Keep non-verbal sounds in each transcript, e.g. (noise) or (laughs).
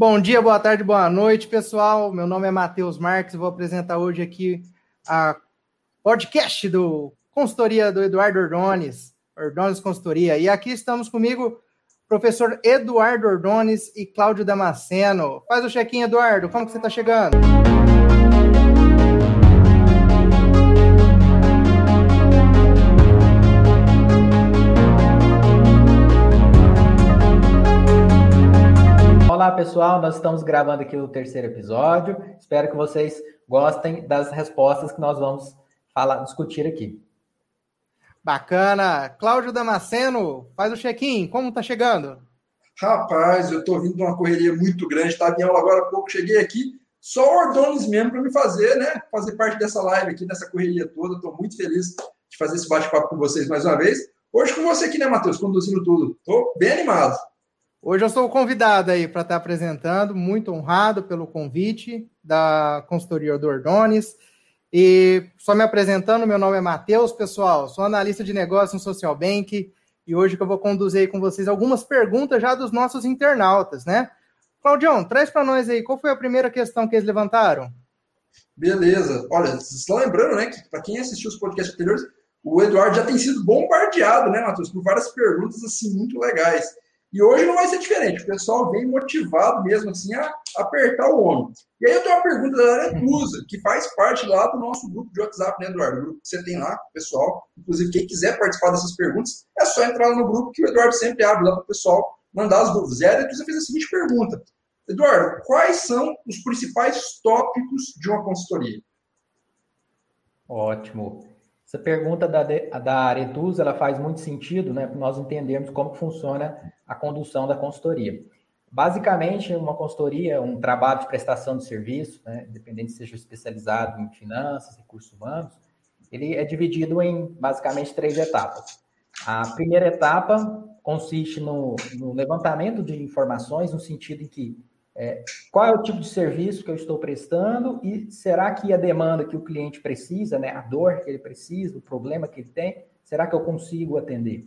Bom dia, boa tarde, boa noite, pessoal. Meu nome é Matheus Marques, vou apresentar hoje aqui a podcast do consultoria do Eduardo Ordones, Ordones Consultoria. E aqui estamos comigo, professor Eduardo Ordones e Cláudio Damasceno. Faz o check-in, Eduardo, como que você está chegando? Olá, pessoal. Nós estamos gravando aqui o terceiro episódio. Espero que vocês gostem das respostas que nós vamos falar, discutir aqui. Bacana. Cláudio Damasceno, faz o check-in. Como tá chegando? Rapaz, eu tô vindo de uma correria muito grande. Estava em aula agora há pouco, cheguei aqui. Só Ordones mesmo para me fazer, né? Fazer parte dessa live aqui, dessa correria toda. Estou muito feliz de fazer esse bate-papo com vocês mais uma vez. Hoje com você aqui, né, Matheus? Conduzindo tudo. Estou bem animado. Hoje eu sou convidado aí para estar apresentando, muito honrado pelo convite da consultoria do Ordones. E só me apresentando, meu nome é Matheus, pessoal, sou analista de negócios no Social Bank e hoje que eu vou conduzir com vocês algumas perguntas já dos nossos internautas, né? Claudião, traz para nós aí, qual foi a primeira questão que eles levantaram? Beleza. Olha, estão lembrando, né, que para quem assistiu os podcasts anteriores, o Eduardo já tem sido bombardeado, né, Matheus, por várias perguntas assim muito legais. E hoje não vai ser diferente. O pessoal vem motivado mesmo assim a apertar o ombro. E aí eu tenho uma pergunta da Aretusa, que faz parte lá do nosso grupo de WhatsApp, né, Eduardo? O grupo que você tem lá, pessoal. Inclusive, quem quiser participar dessas perguntas, é só entrar lá no grupo que o Eduardo sempre abre lá para o pessoal mandar as dúvidas. E a Aretusa fez a seguinte pergunta. Eduardo, quais são os principais tópicos de uma consultoria? Ótimo. Essa pergunta da, da Aretus, ela faz muito sentido, né, para nós entendermos como funciona a condução da consultoria. Basicamente, uma consultoria, um trabalho de prestação de serviço, né, independente se seja especializado em finanças, recursos humanos, ele é dividido em basicamente três etapas. A primeira etapa consiste no, no levantamento de informações, no sentido em que é, qual é o tipo de serviço que eu estou prestando e será que a demanda que o cliente precisa, né, a dor que ele precisa, o problema que ele tem, será que eu consigo atender?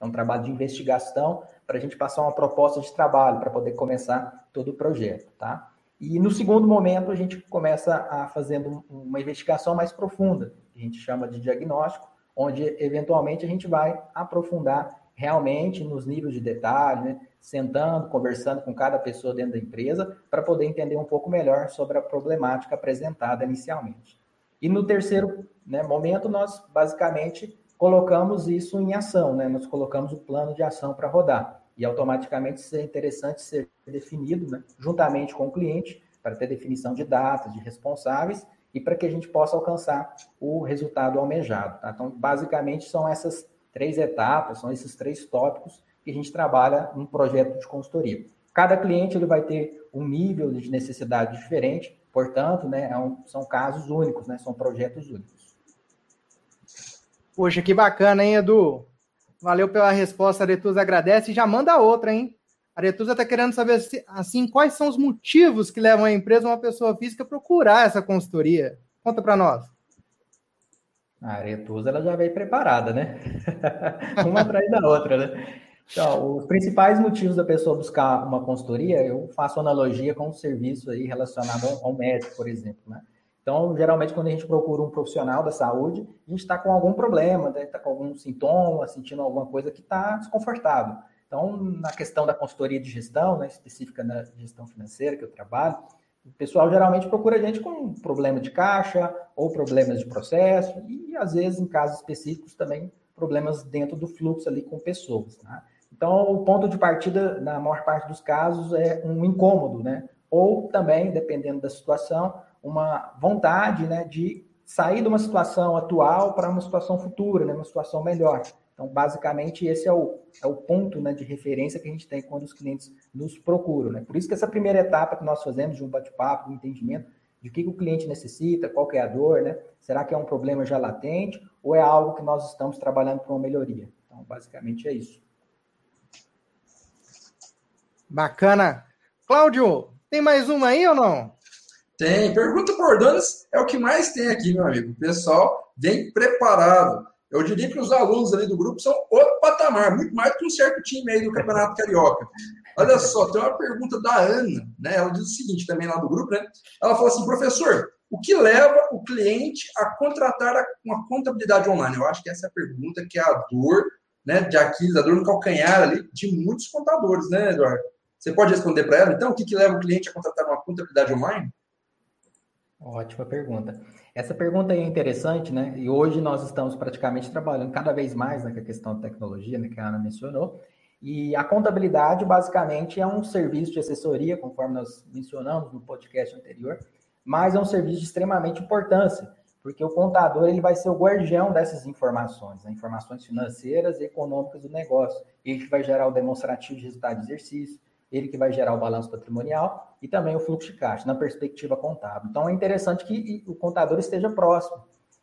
É um trabalho de investigação para a gente passar uma proposta de trabalho para poder começar todo o projeto, tá? E no segundo momento a gente começa a fazendo uma investigação mais profunda, que a gente chama de diagnóstico, onde eventualmente a gente vai aprofundar realmente nos níveis de detalhe, né? Sentando, conversando com cada pessoa dentro da empresa, para poder entender um pouco melhor sobre a problemática apresentada inicialmente. E no terceiro né, momento, nós basicamente colocamos isso em ação, né? nós colocamos o plano de ação para rodar. E automaticamente isso é interessante ser definido né, juntamente com o cliente, para ter definição de datas, de responsáveis, e para que a gente possa alcançar o resultado almejado. Tá? Então, basicamente, são essas três etapas, são esses três tópicos que a gente trabalha num projeto de consultoria. Cada cliente ele vai ter um nível de necessidade diferente, portanto, né, é um, são casos únicos, né, são projetos únicos. Poxa, que bacana, hein, Edu? Valeu pela resposta, Aretusa agradece e já manda outra, hein? A Aretusa está querendo saber, assim, quais são os motivos que levam a empresa, uma pessoa física, a procurar essa consultoria. Conta para nós. A Aretusa ela já veio preparada, né? (laughs) Uma atrás da outra, né? Então, os principais motivos da pessoa buscar uma consultoria, eu faço analogia com um serviço aí relacionado ao médico, por exemplo, né? Então, geralmente, quando a gente procura um profissional da saúde, a gente está com algum problema, está né? Tá com algum sintoma, sentindo alguma coisa que está desconfortável. Então, na questão da consultoria de gestão, né, específica na gestão financeira que eu trabalho, o pessoal geralmente procura a gente com problema de caixa ou problemas de processo e, às vezes, em casos específicos, também problemas dentro do fluxo ali com pessoas. Né? Então, o ponto de partida, na maior parte dos casos, é um incômodo, né? Ou também, dependendo da situação, uma vontade né, de sair de uma situação atual para uma situação futura, né, uma situação melhor. Então, basicamente, esse é o, é o ponto né, de referência que a gente tem quando os clientes nos procuram. Né? Por isso que essa primeira etapa que nós fazemos de um bate-papo, de um entendimento de o que, que o cliente necessita, qual é a dor, né? Será que é um problema já latente ou é algo que nós estamos trabalhando para uma melhoria? Então, basicamente é isso. Bacana. Cláudio, tem mais uma aí ou não? Tem. Pergunta por Donas é o que mais tem aqui, meu amigo. O pessoal vem preparado. Eu diria que os alunos ali do grupo são outro patamar, muito mais do que um certo time aí do Campeonato Carioca. Olha só, tem uma pergunta da Ana, né? Ela diz o seguinte também lá do grupo, né? Ela falou assim, professor, o que leva o cliente a contratar uma contabilidade online? Eu acho que essa é a pergunta que é a dor, né, de Aquiles, a dor no calcanhar ali de muitos contadores, né, Eduardo? Você pode responder para ela, então, o que, que leva o cliente a contratar uma contabilidade online? Ótima pergunta. Essa pergunta é interessante, né? E hoje nós estamos praticamente trabalhando cada vez mais na né, questão da tecnologia, né, que a Ana mencionou. E a contabilidade, basicamente, é um serviço de assessoria, conforme nós mencionamos no podcast anterior, mas é um serviço de extremamente importância, porque o contador ele vai ser o guardião dessas informações, né? informações financeiras e econômicas do negócio. Ele vai gerar o demonstrativo de resultado de exercício, ele que vai gerar o balanço patrimonial e também o fluxo de caixa, na perspectiva contábil. Então, é interessante que o contador esteja próximo.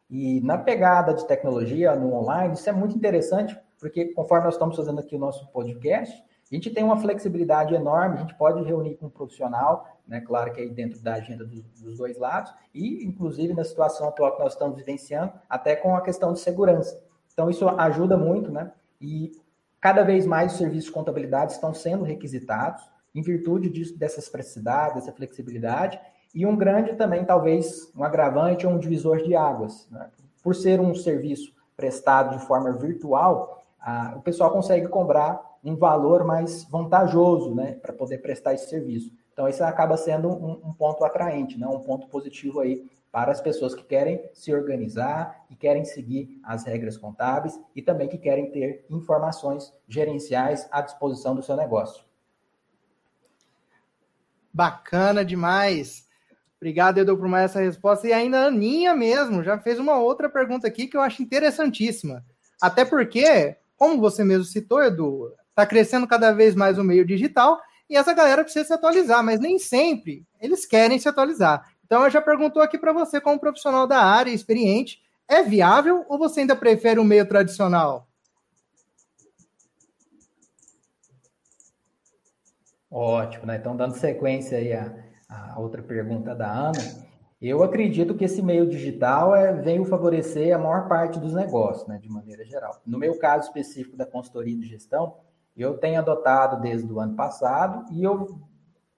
E na pegada de tecnologia, no online, isso é muito interessante, porque conforme nós estamos fazendo aqui o nosso podcast, a gente tem uma flexibilidade enorme, a gente pode reunir com um profissional, né? Claro que aí dentro da agenda dos, dos, dois lados, e inclusive na situação atual que nós estamos vivenciando, até com a questão de segurança. Então, isso ajuda muito, né? E Cada vez mais os serviços de contabilidade estão sendo requisitados em virtude disso, dessas praticidades, dessa flexibilidade, e um grande também, talvez, um agravante ou um divisor de águas. Né? Por ser um serviço prestado de forma virtual, a, o pessoal consegue cobrar um valor mais vantajoso né, para poder prestar esse serviço. Então, isso acaba sendo um, um ponto atraente, né, um ponto positivo aí para as pessoas que querem se organizar, que querem seguir as regras contábeis e também que querem ter informações gerenciais à disposição do seu negócio. Bacana demais. Obrigado, Edu, por mais essa resposta. E ainda a Aninha mesmo já fez uma outra pergunta aqui que eu acho interessantíssima. Até porque, como você mesmo citou, Edu, está crescendo cada vez mais o meio digital e essa galera precisa se atualizar, mas nem sempre eles querem se atualizar. Então, eu já perguntou aqui para você, como profissional da área, experiente, é viável ou você ainda prefere o meio tradicional? Ótimo, né? Então, dando sequência aí a, a outra pergunta da Ana, eu acredito que esse meio digital é, veio favorecer a maior parte dos negócios, né, de maneira geral. No meu caso específico da consultoria de gestão, eu tenho adotado desde o ano passado e eu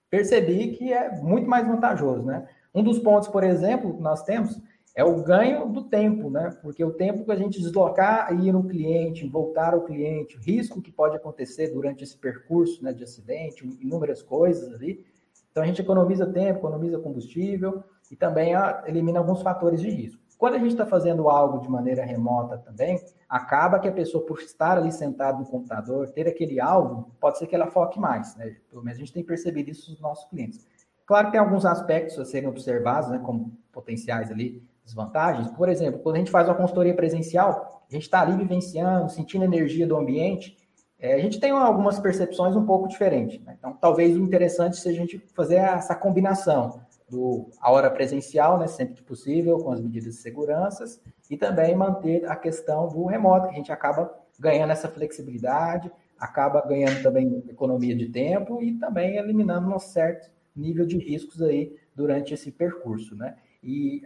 percebi que é muito mais vantajoso, né? Um dos pontos, por exemplo, que nós temos é o ganho do tempo, né? Porque o tempo que a gente deslocar e ir no cliente, voltar ao cliente, o risco que pode acontecer durante esse percurso né, de acidente, inúmeras coisas ali. Então a gente economiza tempo, economiza combustível e também ah, elimina alguns fatores de risco. Quando a gente está fazendo algo de maneira remota também, acaba que a pessoa, por estar ali sentado no computador, ter aquele alvo, pode ser que ela foque mais. Né? Pelo menos a gente tem percebido isso nos nossos clientes. Claro que tem alguns aspectos a serem observados, né, como potenciais ali, desvantagens. Por exemplo, quando a gente faz uma consultoria presencial, a gente está ali vivenciando, sentindo a energia do ambiente, é, a gente tem algumas percepções um pouco diferentes. Né? Então, talvez o interessante seja a gente fazer essa combinação do a hora presencial, né, sempre que possível, com as medidas de segurança, e também manter a questão do remoto, que a gente acaba ganhando essa flexibilidade, acaba ganhando também economia de tempo e também eliminando um certo nível de riscos aí durante esse percurso, né? E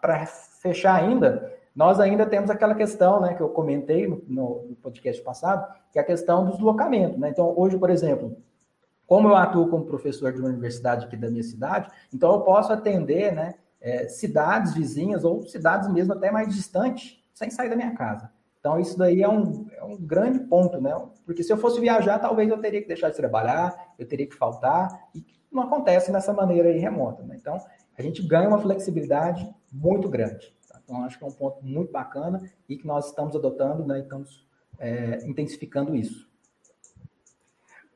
para fechar ainda, nós ainda temos aquela questão, né, que eu comentei no, no, podcast passado, que é a questão do deslocamento, né? Então, hoje, por exemplo, como eu atuo como professor de uma universidade aqui da minha cidade, então eu posso atender, né, é, cidades vizinhas ou cidades mesmo até mais distantes, sem sair da minha casa. Então, isso daí é um, é um grande ponto, né? Porque se eu fosse viajar, talvez eu teria que deixar de trabalhar, eu teria que faltar, e não acontece dessa maneira aí remota. Né? Então, a gente ganha uma flexibilidade muito grande. Tá? Então, acho que é um ponto muito bacana e que nós estamos adotando né, e estamos é, intensificando isso.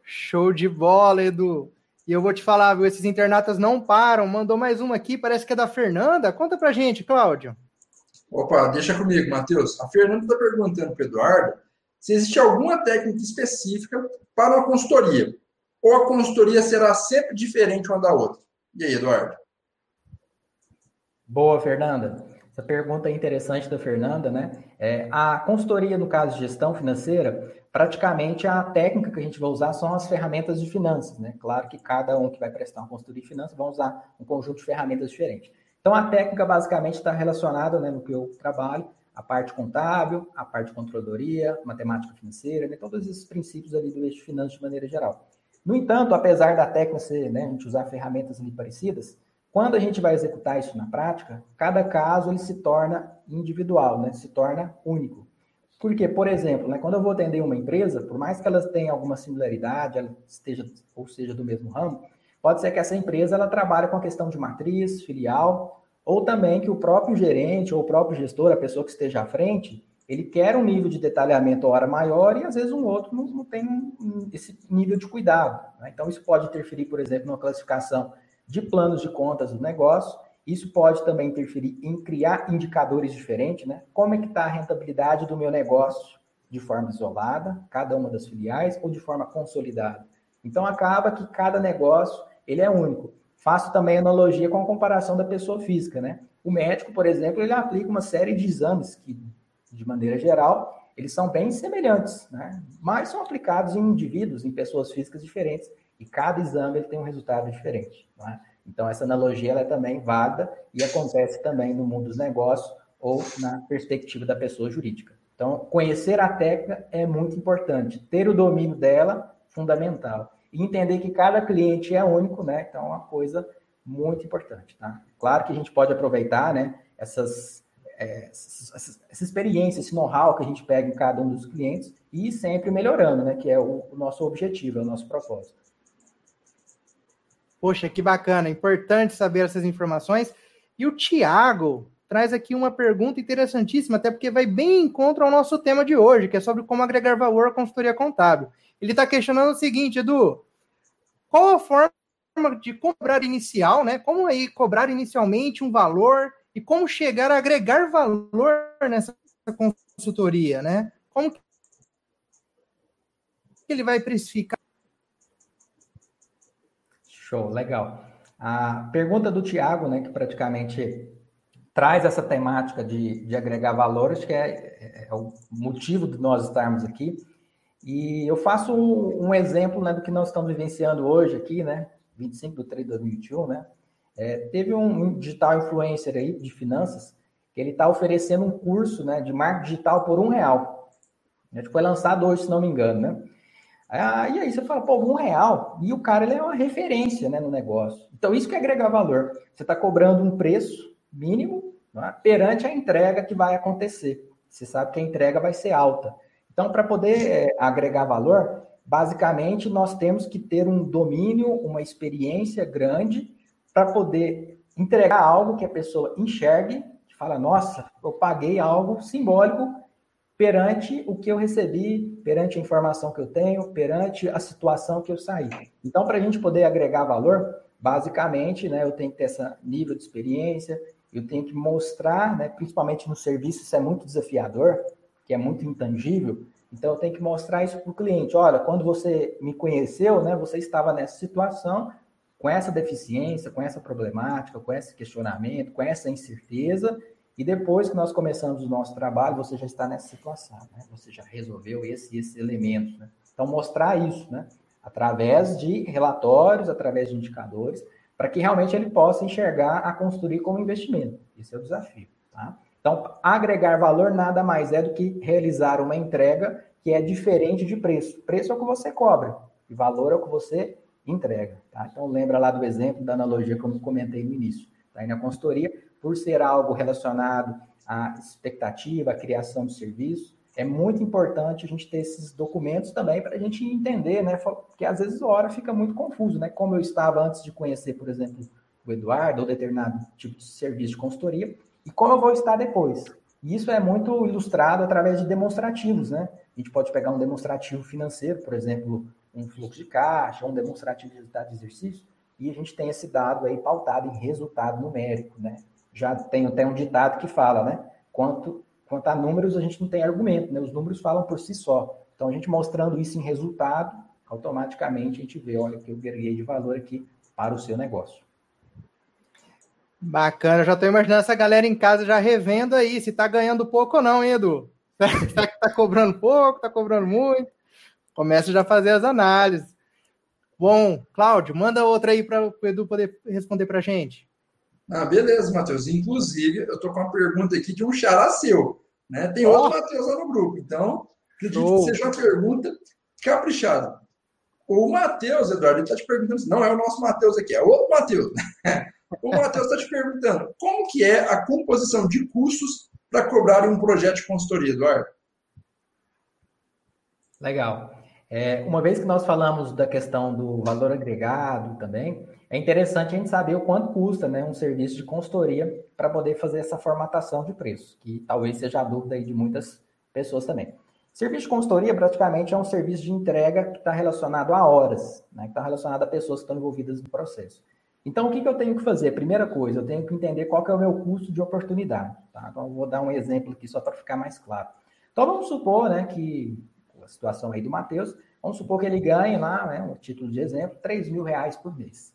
Show de bola, Edu. E eu vou te falar, viu? Esses internatas não param. Mandou mais uma aqui, parece que é da Fernanda. Conta pra gente, Cláudio. Opa, deixa comigo, Matheus. A Fernanda está perguntando para o Eduardo se existe alguma técnica específica para uma consultoria ou a consultoria será sempre diferente uma da outra? E aí, Eduardo? Boa, Fernanda. Essa pergunta é interessante da Fernanda, né? É, a consultoria, no caso de gestão financeira, praticamente a técnica que a gente vai usar são as ferramentas de finanças, né? Claro que cada um que vai prestar uma consultoria de finanças vai usar um conjunto de ferramentas diferentes. Então, a técnica basicamente está relacionada, né, no que eu trabalho, a parte contábil, a parte de controladoria, matemática financeira, né, todos esses princípios ali do eixo finanças de maneira geral. No entanto, apesar da técnica ser, né, a gente usar ferramentas ali parecidas, quando a gente vai executar isso na prática, cada caso ele se torna individual, né, se torna único. Porque, por exemplo, né, quando eu vou atender uma empresa, por mais que ela tenha alguma similaridade, ela esteja ou seja do mesmo ramo, pode ser que essa empresa ela trabalhe com a questão de matriz, filial, ou também que o próprio gerente ou o próprio gestor, a pessoa que esteja à frente, ele quer um nível de detalhamento hora maior e às vezes um outro não, não tem um, esse nível de cuidado. Né? Então, isso pode interferir, por exemplo, na classificação de planos de contas do negócio. Isso pode também interferir em criar indicadores diferentes, né? Como é que está a rentabilidade do meu negócio de forma isolada, cada uma das filiais, ou de forma consolidada. Então, acaba que cada negócio ele é único. Faço também analogia com a comparação da pessoa física, né? O médico, por exemplo, ele aplica uma série de exames que de maneira geral, eles são bem semelhantes, né? mas são aplicados em indivíduos, em pessoas físicas diferentes, e cada exame ele tem um resultado diferente. Né? Então, essa analogia ela é também válida e acontece também no mundo dos negócios ou na perspectiva da pessoa jurídica. Então, conhecer a técnica é muito importante, ter o domínio dela, fundamental. E entender que cada cliente é único, né? Então, é uma coisa muito importante, tá? Claro que a gente pode aproveitar, né, essas é, essa, experiência, esse know-how que a gente pega em cada um dos clientes e sempre melhorando, né? Que é o, o nosso objetivo, é o nosso propósito. Poxa, que bacana, importante saber essas informações. E o Tiago traz aqui uma pergunta interessantíssima, até porque vai bem em contra ao nosso tema de hoje, que é sobre como agregar valor à consultoria contábil. Ele está questionando o seguinte, Edu, qual a forma de cobrar inicial, né? Como aí cobrar inicialmente um valor e como chegar a agregar valor nessa consultoria, né? Como que ele vai precificar? Show, legal. A pergunta do Tiago, né, que praticamente traz essa temática de, de agregar valor, acho que é, é, é, o motivo de nós estarmos aqui. E eu faço um, um exemplo né, do que nós estamos vivenciando hoje aqui, né? 25 de 3 de 2021, né? É, teve um digital influencer aí de finanças que ele está oferecendo um curso né, de marketing digital por um real. Foi lançado hoje, se não me engano, né? Ah, e aí você fala, pô, um real. E o cara ele é uma referência né, no negócio. Então, isso que é agregar valor. Você está cobrando um preço mínimo é? perante a entrega que vai acontecer. Você sabe que a entrega vai ser alta. Então, para poder é, agregar valor, basicamente nós temos que ter um domínio, uma experiência grande para poder entregar algo que a pessoa enxergue, que fala, nossa, eu paguei algo simbólico perante o que eu recebi, perante a informação que eu tenho, perante a situação que eu saí. Então, para a gente poder agregar valor, basicamente, né, eu tenho que ter esse nível de experiência, eu tenho que mostrar, né, principalmente no serviço, isso é muito desafiador, que é muito intangível, então eu tenho que mostrar isso para o cliente. Olha, quando você me conheceu, né, você estava nessa situação, com essa deficiência, com essa problemática, com esse questionamento, com essa incerteza, e depois que nós começamos o nosso trabalho, você já está nessa situação, né? Você já resolveu esse, esses elementos, né? Então, mostrar isso, né? Através de relatórios, através de indicadores, para que realmente ele possa enxergar a construir como investimento. Esse é o desafio, tá? Então, agregar valor nada mais é do que realizar uma entrega que é diferente de preço. Preço é o que você cobra, e valor é o que você entrega. Tá? Então, lembra lá do exemplo, da analogia que eu comentei no início. Tá? Na consultoria, por ser algo relacionado à expectativa, à criação de serviço, é muito importante a gente ter esses documentos também para a gente entender, né? Porque às vezes a hora fica muito confuso, né? Como eu estava antes de conhecer, por exemplo, o Eduardo ou determinado tipo de serviço de consultoria, e como eu vou estar depois. E isso é muito ilustrado através de demonstrativos, né? A gente pode pegar um demonstrativo financeiro, por exemplo, um fluxo de caixa, um demonstrativo de resultado de exercício, e a gente tem esse dado aí pautado em resultado numérico, né? Já tem até um ditado que fala, né? Quanto, quanto a números, a gente não tem argumento, né? Os números falam por si só. Então, a gente mostrando isso em resultado, automaticamente a gente vê, olha, que eu ganhei de valor aqui para o seu negócio. Bacana, já estou imaginando essa galera em casa já revendo aí, se está ganhando pouco ou não, hein, Edu? (laughs) Será que está cobrando pouco, está cobrando muito? Começa já a fazer as análises. Bom, Cláudio, manda outra aí para o Edu poder responder para a gente. Ah, beleza, Matheus. Inclusive, eu estou com uma pergunta aqui de um xará seu. Né? Tem oh. outro Matheus lá no grupo. Então, acredito oh. que seja uma pergunta caprichada. O Matheus, Eduardo, ele está te perguntando, não é o nosso Matheus aqui, é outro Matheus. (laughs) o Matheus está te perguntando, como que é a composição de custos para cobrar um projeto de consultoria, Eduardo? Legal. É, uma vez que nós falamos da questão do valor agregado também, é interessante a gente saber o quanto custa né, um serviço de consultoria para poder fazer essa formatação de preço, que talvez seja a dúvida de muitas pessoas também. Serviço de consultoria praticamente é um serviço de entrega que está relacionado a horas, né, que está relacionado a pessoas que estão envolvidas no processo. Então, o que, que eu tenho que fazer? Primeira coisa, eu tenho que entender qual que é o meu custo de oportunidade. Tá? Então, vou dar um exemplo aqui só para ficar mais claro. Então, vamos supor né, que a situação aí do Matheus, vamos supor que ele ganhe lá, né, um título de exemplo, 3 mil reais por mês.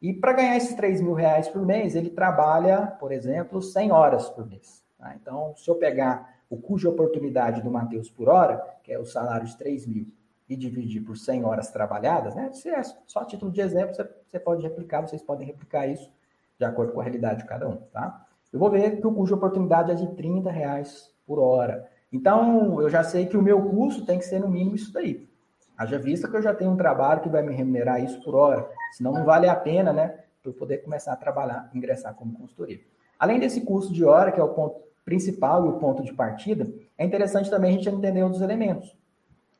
E para ganhar esses 3 mil reais por mês, ele trabalha, por exemplo, 100 horas por mês. Tá? Então, se eu pegar o custo de oportunidade do Matheus por hora, que é o salário de 3 mil, e dividir por 100 horas trabalhadas, né? Se é só título de exemplo, você, você pode replicar, vocês podem replicar isso de acordo com a realidade de cada um, tá? Eu vou ver que o custo de oportunidade é de 30 reais por hora. Então, eu já sei que o meu custo tem que ser no mínimo isso daí. Haja vista que eu já tenho um trabalho que vai me remunerar isso por hora, senão não vale a pena, né? Para eu poder começar a trabalhar, ingressar como consultoria. Além desse custo de hora, que é o ponto principal e o ponto de partida, é interessante também a gente entender outros elementos.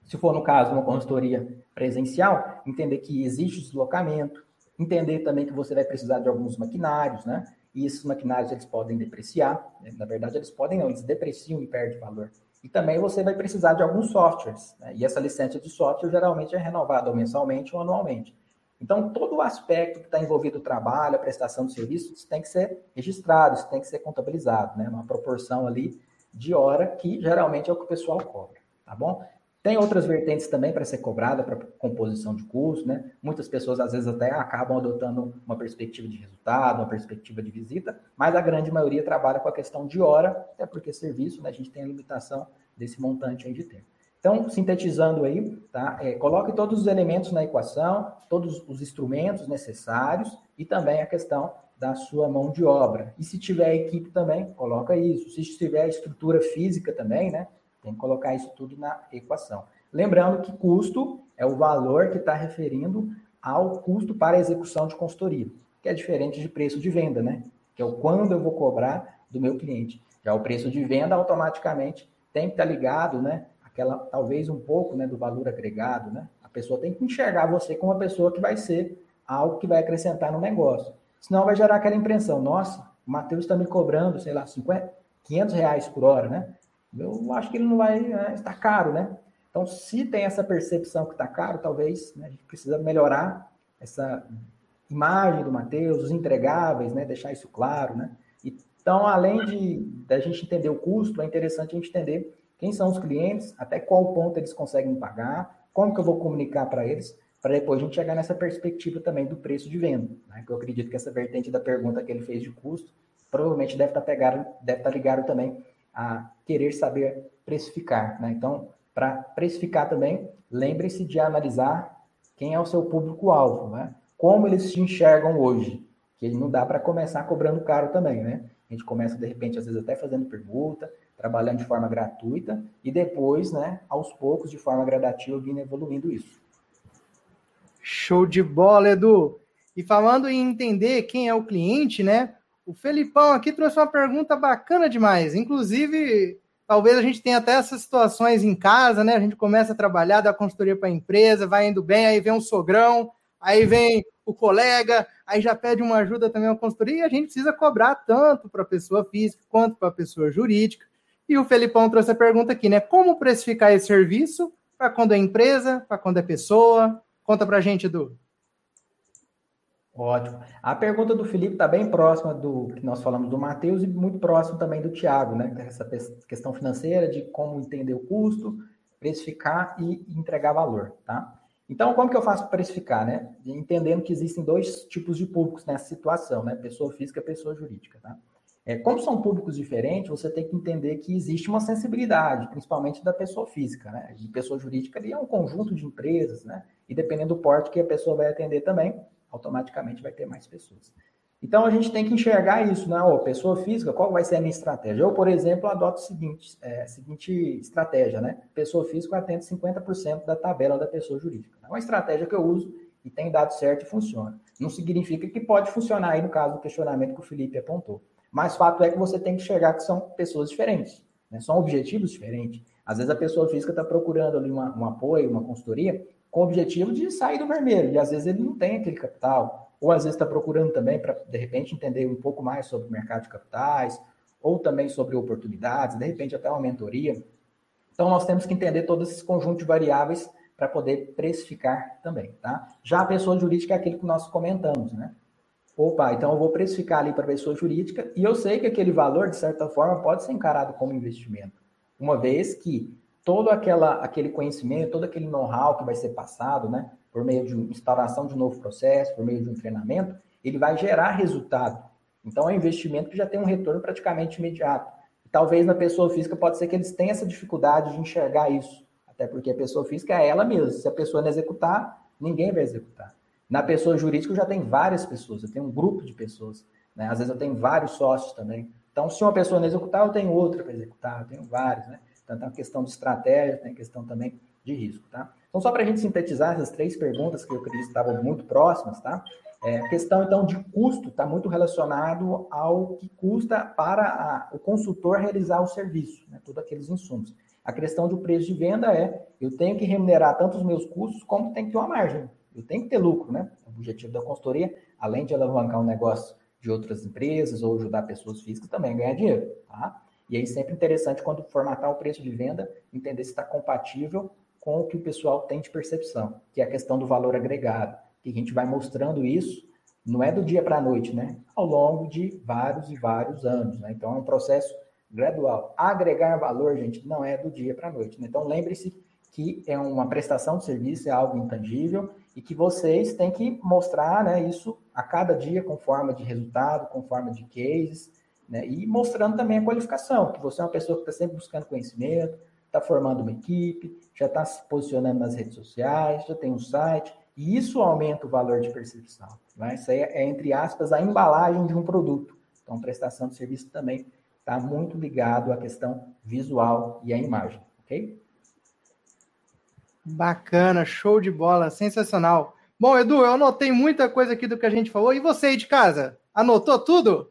Se for no caso uma consultoria presencial, entender que existe deslocamento, entender também que você vai precisar de alguns maquinários, né? E esses maquinários eles podem depreciar, né? na verdade eles podem não, eles depreciam e perdem valor. E também você vai precisar de alguns softwares, né? e essa licença de software geralmente é renovada mensalmente ou anualmente. Então, todo o aspecto que está envolvido o trabalho, a prestação de serviços, tem que ser registrado, isso tem que ser contabilizado, né? Uma proporção ali de hora que geralmente é o que o pessoal cobra, tá bom? Tem outras vertentes também para ser cobrada para composição de custo, né? Muitas pessoas às vezes até acabam adotando uma perspectiva de resultado, uma perspectiva de visita, mas a grande maioria trabalha com a questão de hora, até porque serviço, né? A gente tem a limitação desse montante aí de tempo. Então, sintetizando aí, tá? É, coloque todos os elementos na equação, todos os instrumentos necessários e também a questão da sua mão de obra. E se tiver equipe também, coloca isso. Se tiver estrutura física também, né? Tem que colocar isso tudo na equação. Lembrando que custo é o valor que está referindo ao custo para execução de consultoria, que é diferente de preço de venda, né? Que é o quando eu vou cobrar do meu cliente. Já o preço de venda automaticamente tem que estar tá ligado, né? Aquela talvez um pouco, né, do valor agregado, né? A pessoa tem que enxergar você como uma pessoa que vai ser algo que vai acrescentar no negócio. Senão vai gerar aquela impressão, nossa, o Matheus está me cobrando, sei lá, 50, 500 reais por hora, né? Eu acho que ele não vai né, estar caro, né? Então, se tem essa percepção que está caro, talvez né, a gente precisa melhorar essa imagem do Mateus, os entregáveis, né? Deixar isso claro, né? Então, além de da gente entender o custo, é interessante a gente entender quem são os clientes, até qual ponto eles conseguem pagar, como que eu vou comunicar para eles, para depois a gente chegar nessa perspectiva também do preço de venda. Né? Que eu acredito que essa vertente da pergunta que ele fez de custo provavelmente deve estar, tá pegado, deve estar tá ligado também a querer saber precificar. Né? Então, para precificar também, lembre-se de analisar quem é o seu público-alvo, né? como eles te enxergam hoje, que não dá para começar cobrando caro também, né? A gente começa, de repente, às vezes até fazendo pergunta, trabalhando de forma gratuita, e depois, né, aos poucos, de forma gradativa, vindo evoluindo isso. Show de bola, Edu! E falando em entender quem é o cliente, né? O Felipão aqui trouxe uma pergunta bacana demais. Inclusive, talvez a gente tenha até essas situações em casa, né? A gente começa a trabalhar, dá consultoria para a empresa, vai indo bem, aí vem um sogrão, aí vem o colega, aí já pede uma ajuda também uma consultoria, e a gente precisa cobrar tanto para a pessoa física quanto para a pessoa jurídica. E o Felipão trouxe a pergunta aqui, né? Como precificar esse serviço para quando é empresa, para quando é pessoa? Conta para a gente, Edu. Ótimo. A pergunta do Felipe está bem próxima do que nós falamos do Matheus e muito próximo também do Tiago, né? Essa questão financeira de como entender o custo, precificar e entregar valor, tá? Então, como que eu faço para precificar, né? Entendendo que existem dois tipos de públicos nessa situação, né? Pessoa física pessoa jurídica, tá? É, como são públicos diferentes, você tem que entender que existe uma sensibilidade, principalmente da pessoa física, né? E pessoa jurídica ali é um conjunto de empresas, né? E dependendo do porte que a pessoa vai atender também, automaticamente vai ter mais pessoas. Então a gente tem que enxergar isso, né? Ô, pessoa física, qual vai ser a minha estratégia? Eu, por exemplo, adoto a seguinte, é, seguinte estratégia, né? Pessoa física atende 50% da tabela da pessoa jurídica. É uma estratégia que eu uso e tem dado certo e funciona. Não significa que pode funcionar aí no caso do questionamento que o Felipe apontou. Mas fato é que você tem que enxergar que são pessoas diferentes, né? são objetivos diferentes. Às vezes a pessoa física está procurando ali uma, um apoio, uma consultoria, com o objetivo de sair do vermelho, e às vezes ele não tem aquele capital, ou às vezes está procurando também para, de repente, entender um pouco mais sobre o mercado de capitais, ou também sobre oportunidades, de repente até uma mentoria. Então, nós temos que entender todo esse conjunto de variáveis para poder precificar também, tá? Já a pessoa jurídica é aquele que nós comentamos, né? Opa, então eu vou precificar ali para a pessoa jurídica e eu sei que aquele valor, de certa forma, pode ser encarado como investimento, uma vez que todo aquela, aquele conhecimento, todo aquele know-how que vai ser passado, né, por meio de instauração de um novo processo, por meio de um treinamento, ele vai gerar resultado. Então é um investimento que já tem um retorno praticamente imediato. talvez na pessoa física pode ser que eles tenham essa dificuldade de enxergar isso, até porque a pessoa física é ela mesma. Se a pessoa não executar, ninguém vai executar. Na pessoa jurídica, eu já tenho várias pessoas, eu tenho um grupo de pessoas. Né? Às vezes eu tenho vários sócios também. Então, se uma pessoa não executar, eu tenho outra para executar, eu tenho vários. Né? Então, tem a questão de estratégia, tem a questão também de risco. Tá? Então, só para a gente sintetizar essas três perguntas que eu acredito estavam muito próximas, tá? É, a questão, então, de custo está muito relacionado ao que custa para a, o consultor realizar o serviço, né? todos aqueles insumos. A questão do preço de venda é, eu tenho que remunerar tanto os meus custos, como tem que ter uma margem. Eu tenho que ter lucro, né? O objetivo da consultoria, além de alavancar um negócio de outras empresas ou ajudar pessoas físicas, também é ganhar dinheiro, tá? E aí sempre interessante quando formatar o preço de venda, entender se está compatível com o que o pessoal tem de percepção, que é a questão do valor agregado, que a gente vai mostrando isso, não é do dia para a noite, né? Ao longo de vários e vários anos, né? Então é um processo gradual. Agregar valor, gente, não é do dia para a noite. Né? Então, lembre-se que é uma prestação de serviço, é algo intangível e que vocês têm que mostrar né, isso a cada dia com forma de resultado, com forma de cases, né, e mostrando também a qualificação, que você é uma pessoa que está sempre buscando conhecimento, está formando uma equipe, já está se posicionando nas redes sociais, já tem um site, e isso aumenta o valor de percepção. Né? Isso aí é, entre aspas, a embalagem de um produto. Então, prestação de serviço também está muito ligado à questão visual e à imagem, ok? Bacana, show de bola, sensacional. Bom, Edu, eu anotei muita coisa aqui do que a gente falou. E você aí de casa? Anotou tudo?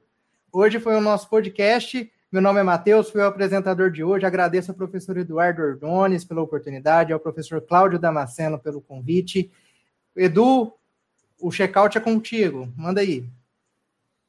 Hoje foi o nosso podcast. Meu nome é Matheus, fui o apresentador de hoje. Agradeço ao professor Eduardo Ordones pela oportunidade, ao professor Cláudio Damasceno pelo convite. Edu, o check-out é contigo. Manda aí.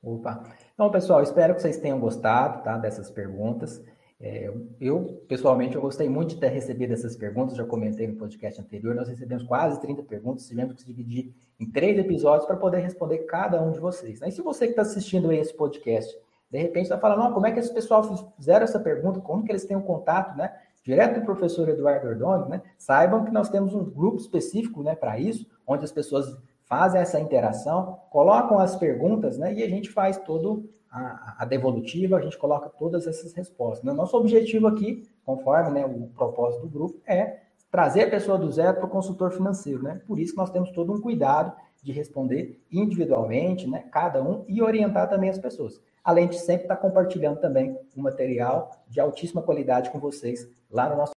Opa. Então, pessoal, espero que vocês tenham gostado tá, dessas perguntas. É, eu, pessoalmente, eu gostei muito de ter recebido essas perguntas, já comentei no podcast anterior, nós recebemos quase 30 perguntas, tivemos que dividir em três episódios para poder responder cada um de vocês. E se você que está assistindo aí esse podcast, de repente está falando, como é que esse pessoal fizeram essa pergunta, como que eles têm um contato, né? Direto do professor Eduardo Ordoni, né? Saibam que nós temos um grupo específico, né, para isso, onde as pessoas fazem essa interação, colocam as perguntas, né? E a gente faz todo a, a devolutiva, a gente coloca todas essas respostas. Né? Nosso objetivo aqui, conforme né, o propósito do grupo, é trazer a pessoa do zero para o consultor financeiro, né? Por isso que nós temos todo um cuidado de responder individualmente, né, cada um, e orientar também as pessoas. Além de sempre estar compartilhando também um material de altíssima qualidade com vocês lá no nosso